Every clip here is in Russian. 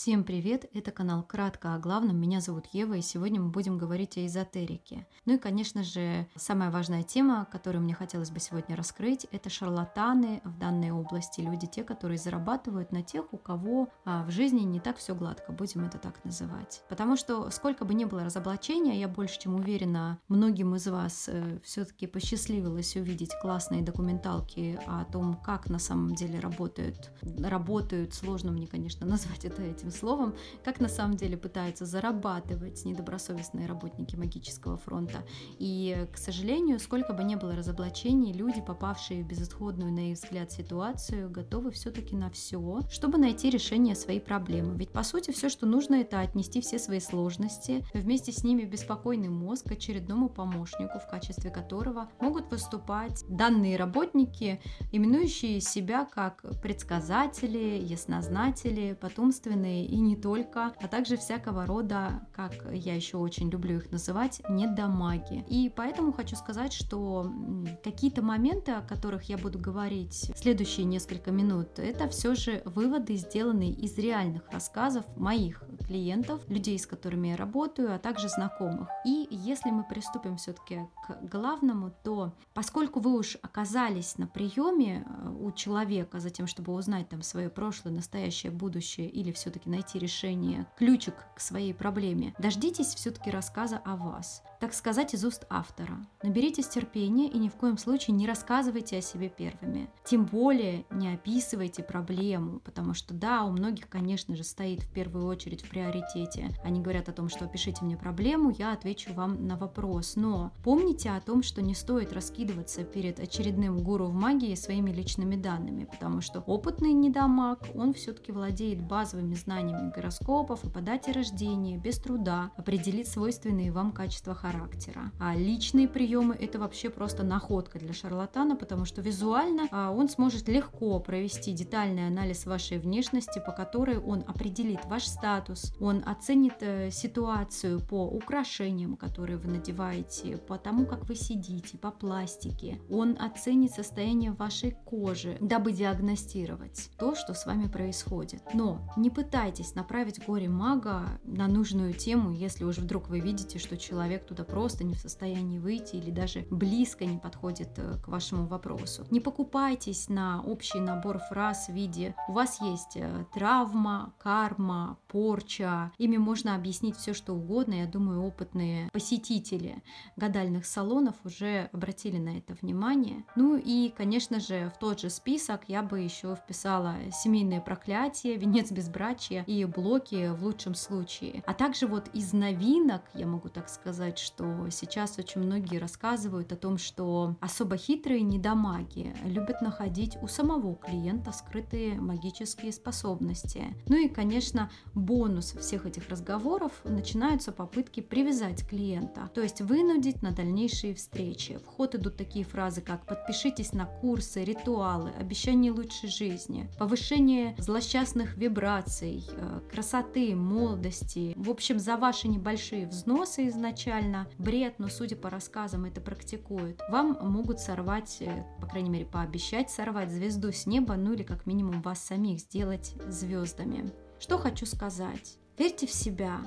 Всем привет! Это канал «Кратко о главном». Меня зовут Ева, и сегодня мы будем говорить о эзотерике. Ну и, конечно же, самая важная тема, которую мне хотелось бы сегодня раскрыть, это шарлатаны в данной области. Люди, те, которые зарабатывают на тех, у кого а, в жизни не так все гладко, будем это так называть. Потому что сколько бы ни было разоблачения, я больше чем уверена, многим из вас э, все-таки посчастливилось увидеть классные документалки о том, как на самом деле работают, работают, сложно мне, конечно, назвать это этим словом, как на самом деле пытаются зарабатывать недобросовестные работники магического фронта. И, к сожалению, сколько бы ни было разоблачений, люди, попавшие в безысходную, на их взгляд, ситуацию, готовы все-таки на все, чтобы найти решение своей проблемы. Ведь, по сути, все, что нужно, это отнести все свои сложности, вместе с ними беспокойный мозг очередному помощнику, в качестве которого могут выступать данные работники, именующие себя как предсказатели, яснознатели, потомственные и не только, а также всякого рода, как я еще очень люблю их называть, недомаги. И поэтому хочу сказать, что какие-то моменты, о которых я буду говорить следующие несколько минут, это все же выводы, сделанные из реальных рассказов моих клиентов, людей, с которыми я работаю, а также знакомых. И если мы приступим все-таки к главному, то поскольку вы уж оказались на приеме э, у человека за тем, чтобы узнать там свое прошлое, настоящее, будущее или все-таки все-таки найти решение, ключик к своей проблеме, дождитесь все-таки рассказа о вас, так сказать, из уст автора. Наберитесь терпения и ни в коем случае не рассказывайте о себе первыми. Тем более не описывайте проблему, потому что да, у многих, конечно же, стоит в первую очередь в приоритете. Они говорят о том, что опишите мне проблему, я отвечу вам на вопрос. Но помните о том, что не стоит раскидываться перед очередным гуру в магии своими личными данными, потому что опытный недомаг, он все-таки владеет базовыми знаниями гороскопов и по дате рождения без труда определить свойственные вам качества характера. А личные приемы это вообще просто находка для шарлатана, потому что визуально а, он сможет легко провести детальный анализ вашей внешности, по которой он определит ваш статус, он оценит э, ситуацию по украшениям, которые вы надеваете, по тому, как вы сидите, по пластике. Он оценит состояние вашей кожи, дабы диагностировать то, что с вами происходит. Но не пытайтесь направить горе мага на нужную тему, если уж вдруг вы видите, что человек туда просто не в состоянии выйти или даже близко не подходит э, к вашему вопросу. Не покупайтесь на общий набор фраз в виде «у вас есть э, травма, карма, порча». Ими можно объяснить все, что угодно. Я думаю, опытные посетители гадальных салонов уже обратили на это внимание. Ну и, конечно же, в тот же список я бы еще вписала семейное проклятие, венец безбрачия, и блоки в лучшем случае. А также вот из новинок, я могу так сказать, что сейчас очень многие рассказывают о том, что особо хитрые недомаги любят находить у самого клиента скрытые магические способности. Ну и, конечно, бонус всех этих разговоров начинаются попытки привязать клиента, то есть вынудить на дальнейшие встречи. В ход идут такие фразы, как «подпишитесь на курсы, ритуалы, обещание лучшей жизни», «повышение злосчастных вибраций», Э, красоты, молодости. В общем, за ваши небольшие взносы изначально, бред, но судя по рассказам, это практикуют, вам могут сорвать, э, по крайней мере, пообещать сорвать звезду с неба, ну или как минимум вас самих сделать звездами. Что хочу сказать? Верьте в себя,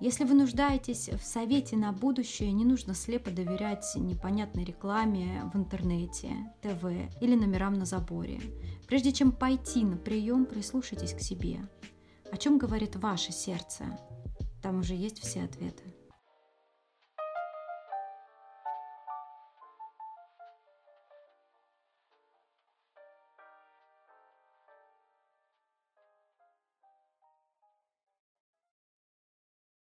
если вы нуждаетесь в совете на будущее, не нужно слепо доверять непонятной рекламе в интернете, ТВ или номерам на заборе. Прежде чем пойти на прием, прислушайтесь к себе. О чем говорит ваше сердце? Там уже есть все ответы.